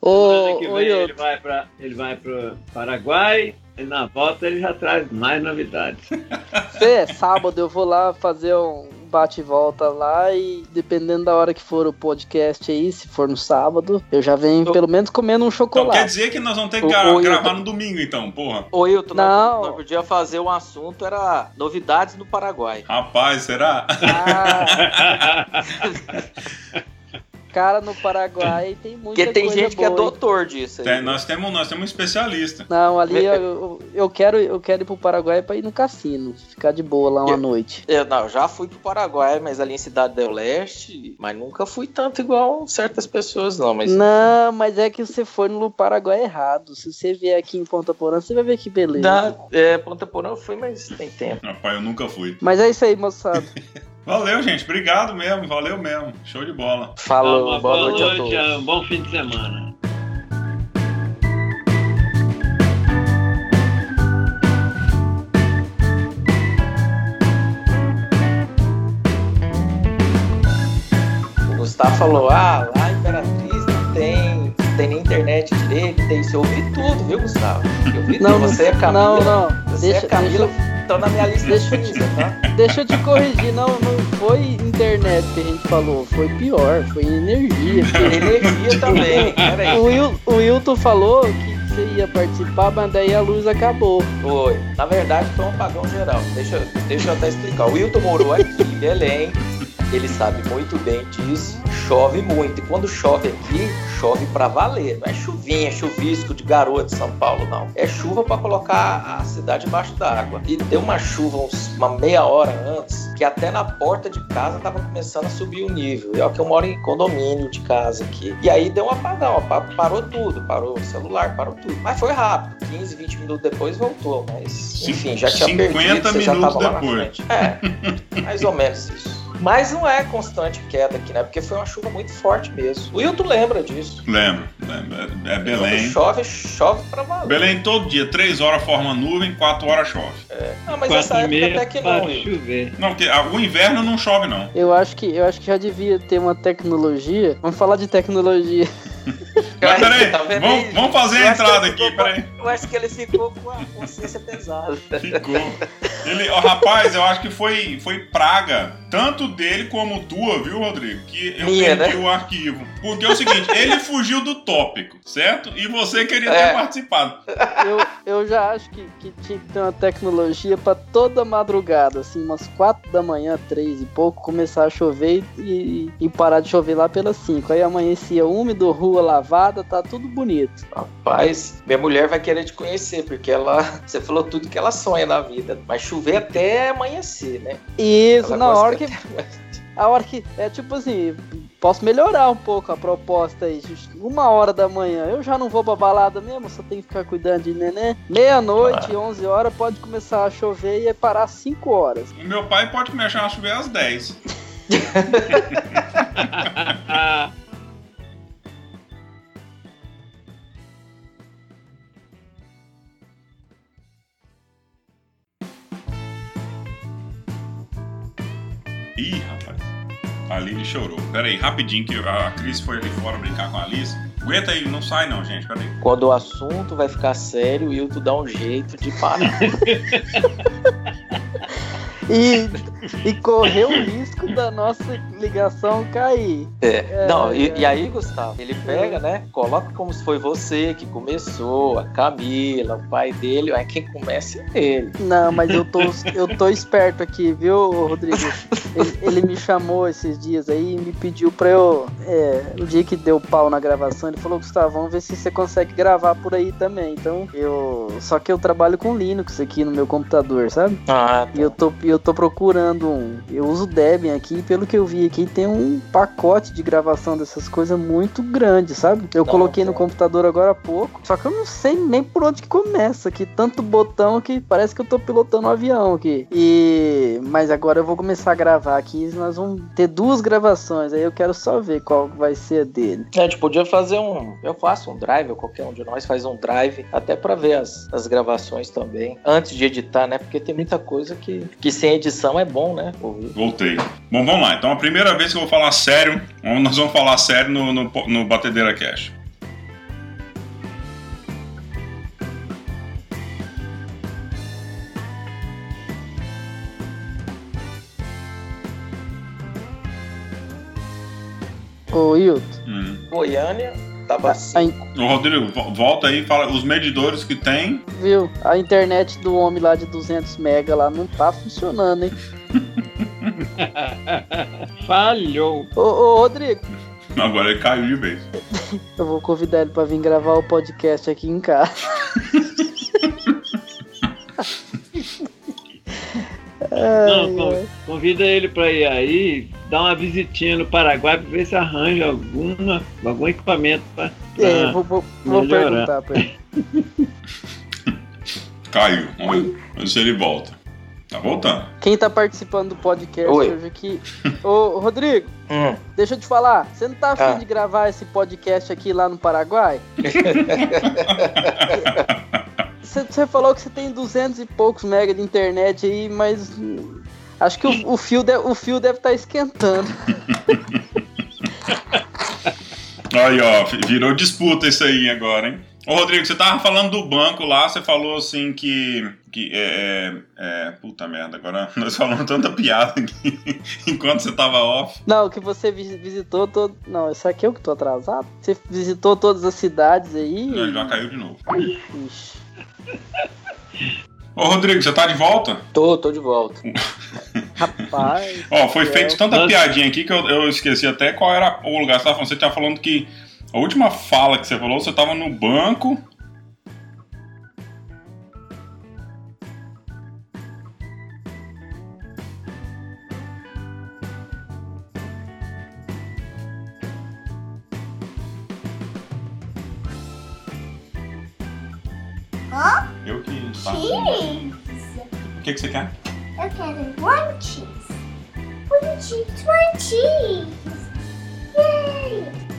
Ô, que vem, ele vai para ele vai pro Paraguai e na volta ele já traz mais novidades. Fê, sábado eu vou lá fazer um bate e volta lá e dependendo da hora que for o podcast aí, se for no sábado, eu já venho pelo menos comendo um chocolate. Então quer dizer que nós vamos ter que o, gravar no domingo então, porra. Ô Hilton, não. nós podia fazer um assunto, era novidades no Paraguai. Rapaz, será? Ah. <laughs> <laughs> Cara, no Paraguai tem muita Porque tem gente boa, que é doutor disso. Tem, nós, temos, nós temos um especialista. Não, ali eu, eu, quero, eu quero ir pro Paraguai pra ir no cassino. Ficar de boa lá uma eu, noite. Eu não, já fui pro Paraguai, mas ali em Cidade do Leste. Mas nunca fui tanto igual certas pessoas, não. Mas... Não, mas é que você foi no Paraguai errado. Se você vier aqui em Ponta Porã, você vai ver que beleza. Não, é, Ponta Porã eu fui, mas tem tempo. Rapaz, eu nunca fui. Mas é isso aí, moçada. <laughs> Valeu, gente. Obrigado mesmo. Valeu mesmo. Show de bola. Falou. Uma boa, boa noite, noite a todos. Bom fim de semana. O Gustavo falou, ah, lá em Imperatriz internet direito, tem isso. Eu ouvi tudo, viu, Gustavo? Eu ouvi Não, tudo. Você é Camila. Não, não. Você Deixa, é Camila, deixa, estão na minha lista Deixa- de tá? <laughs> deixa eu te corrigir. Não, não foi internet que a gente falou. Foi pior. Foi energia. <laughs> Tem energia também. Peraí. O, Will, o Wilton falou que você ia participar, mas daí a luz acabou. Foi. Na verdade, foi um apagão geral. Deixa, deixa eu até explicar. O Wilton morou aqui em Belém. Ele sabe muito bem disso. Chove muito. E quando chove aqui, chove pra valer. Não é chuvinha, chuvisco de garoa de São Paulo, não. É chuva pra colocar a cidade embaixo d'água. E deu uma chuva uns, uma meia hora antes, que até na porta de casa tava começando a subir o nível. E é o que eu moro em condomínio de casa aqui. E aí deu um apagão. pa- Parou tudo. Parou o celular, parou tudo. Mas foi rápido. 15, 20 minutos depois voltou. Mas, enfim, já tinha 50 perdido. Você já minutos tava lá na depois. frente. É, mais ou menos isso. Mas não é constante queda aqui, né? Porque foi uma chuva muito forte mesmo. O Wilton lembra disso. Lembro, lembro. É, é Quando Belém. chove, chove pra valer. Belém todo dia, 3 horas forma nuvem, 4 horas chove. Ah, mas essa Quatro e época meia até que não, Wilton. chover. Não, porque ah, o inverno não chove, não. Eu acho que eu acho que já devia ter uma tecnologia. Vamos falar de tecnologia. <laughs> Mas peraí, Tá vamos, vamos fazer a entrada aqui, ficou peraí. Eu acho que ele ficou com a consciência pesada. Ficou. Ele, ó, rapaz, eu acho que foi, foi praga, tanto dele como tua, viu, Rodrigo? Que eu Minha, perdi né? o arquivo. Porque é o seguinte, ele <laughs> fugiu do tópico, certo? E você queria É. ter participado. Eu, eu já acho que, que tinha que ter uma tecnologia pra toda madrugada, assim, umas 4 da manhã, 3 e pouco, começar a chover e, e parar de chover lá pelas 5. Aí amanhecia úmido, rua lavada, tá tudo bonito. Rapaz, minha mulher vai querer te conhecer, porque ela. <laughs> Você falou tudo que ela sonha na vida. Mas chover até amanhecer, né? Isso, Ela na hora que. A hora que. É tipo assim, posso melhorar um pouco a proposta aí. Uma hora da manhã, eu já não vou pra balada mesmo, só tenho que ficar cuidando de neném. Meia-noite, 11 horas, pode começar a chover e é parar 5 horas. O meu pai pode começar a chover às 10. <laughs> <laughs> Ih, rapaz. A Lili chorou. Pera aí, rapidinho, que a Cris foi ali fora brincar com a Alice. Aguenta aí, não sai não, gente. Pera aí. Quando o assunto vai ficar sério, o Wilton dá um jeito de parar. <laughs> E, e correr o risco da nossa ligação cair. É, não, e, é. e aí, Gustavo, ele pega, né? Coloca como se foi você que começou, a Camila, o pai dele, aí quem começa é ele. Não, mas eu tô, eu tô esperto aqui, viu, Rodrigo? Ele, ele me chamou esses dias aí e me pediu pra eu. É, o dia que deu pau na gravação, ele falou, Gustavo, vamos ver se você consegue gravar por aí também. Então, eu. Só que eu trabalho com Linux aqui no meu computador, sabe? Ah, E eu tô, e eu tô procurando um. Eu uso Debian aqui, pelo que eu vi aqui, tem um pacote de gravação dessas coisas muito grande, sabe? Eu coloquei no é. computador agora há pouco, só que eu não sei nem por onde que começa aqui. Tanto botão que parece que eu tô pilotando um avião aqui. E. Mas agora eu vou começar a gravar aqui. e Nós vamos ter duas gravações. Aí eu quero só ver qual vai ser a dele. A gente podia fazer um. Eu faço um drive, ou qualquer um de nós faz um drive, até pra ver as, as gravações também. Antes de editar, né? Porque tem muita coisa que, que sem edição é bom, né? ouvir. Voltei. Bom, vamos lá. Então, a primeira vez que eu vou falar sério, nós vamos falar sério no, no, no Batedeira Cash. Ô, Hilton, Hum. Goiânia tava assim. a in- Ô, Rodrigo, vo- volta aí e fala os medidores que tem. viu? A internet do homem lá de 200 mega lá não tá funcionando, hein? <laughs> Falhou. Ô, ô, Rodrigo, Agora ele caiu de vez. <laughs> eu vou convidar ele pra vir gravar o podcast aqui em casa. <laughs> Não, Ai, con- ai. convida ele pra ir aí, dar uma visitinha no Paraguai pra ver se arranja alguma, algum equipamento pra. pra- É, vou, vou, vou melhorar. perguntar pra ele. <laughs> Caiu. Se ele volta. Tá voltando. Quem tá participando do podcast Oi. hoje aqui. Ô, Rodrigo, <laughs> Hum, deixa eu te falar. Você não tá afim Ah. de gravar esse podcast aqui lá no Paraguai? <laughs> Você falou que você tem 200 e poucos mega de internet aí, mas acho que o, o fio deve, o fio deve estar esquentando. Aí, ó, virou disputa isso aí agora, hein? Ô, Rodrigo, você tava falando do banco lá, você falou assim que. que é, é, é Puta merda, agora <laughs> nós falamos tanta piada aqui <laughs> enquanto você tava off. Não, que você visitou todo. Não, isso aqui é eu que tô atrasado. Você visitou todas as cidades aí. Não, ele já caiu de novo. Ixi. Ô, Rodrigo, você tá de volta? Tô, tô de volta. <laughs> Rapaz. Ó, foi feito tanta piadinha aqui que eu, eu esqueci até qual era o lugar. Você tava falando, você tava falando que a última fala que você falou, você tava no banco. Cheese! O que, que você quer? Eu quero one cheese. One cheese, one cheese! Yay!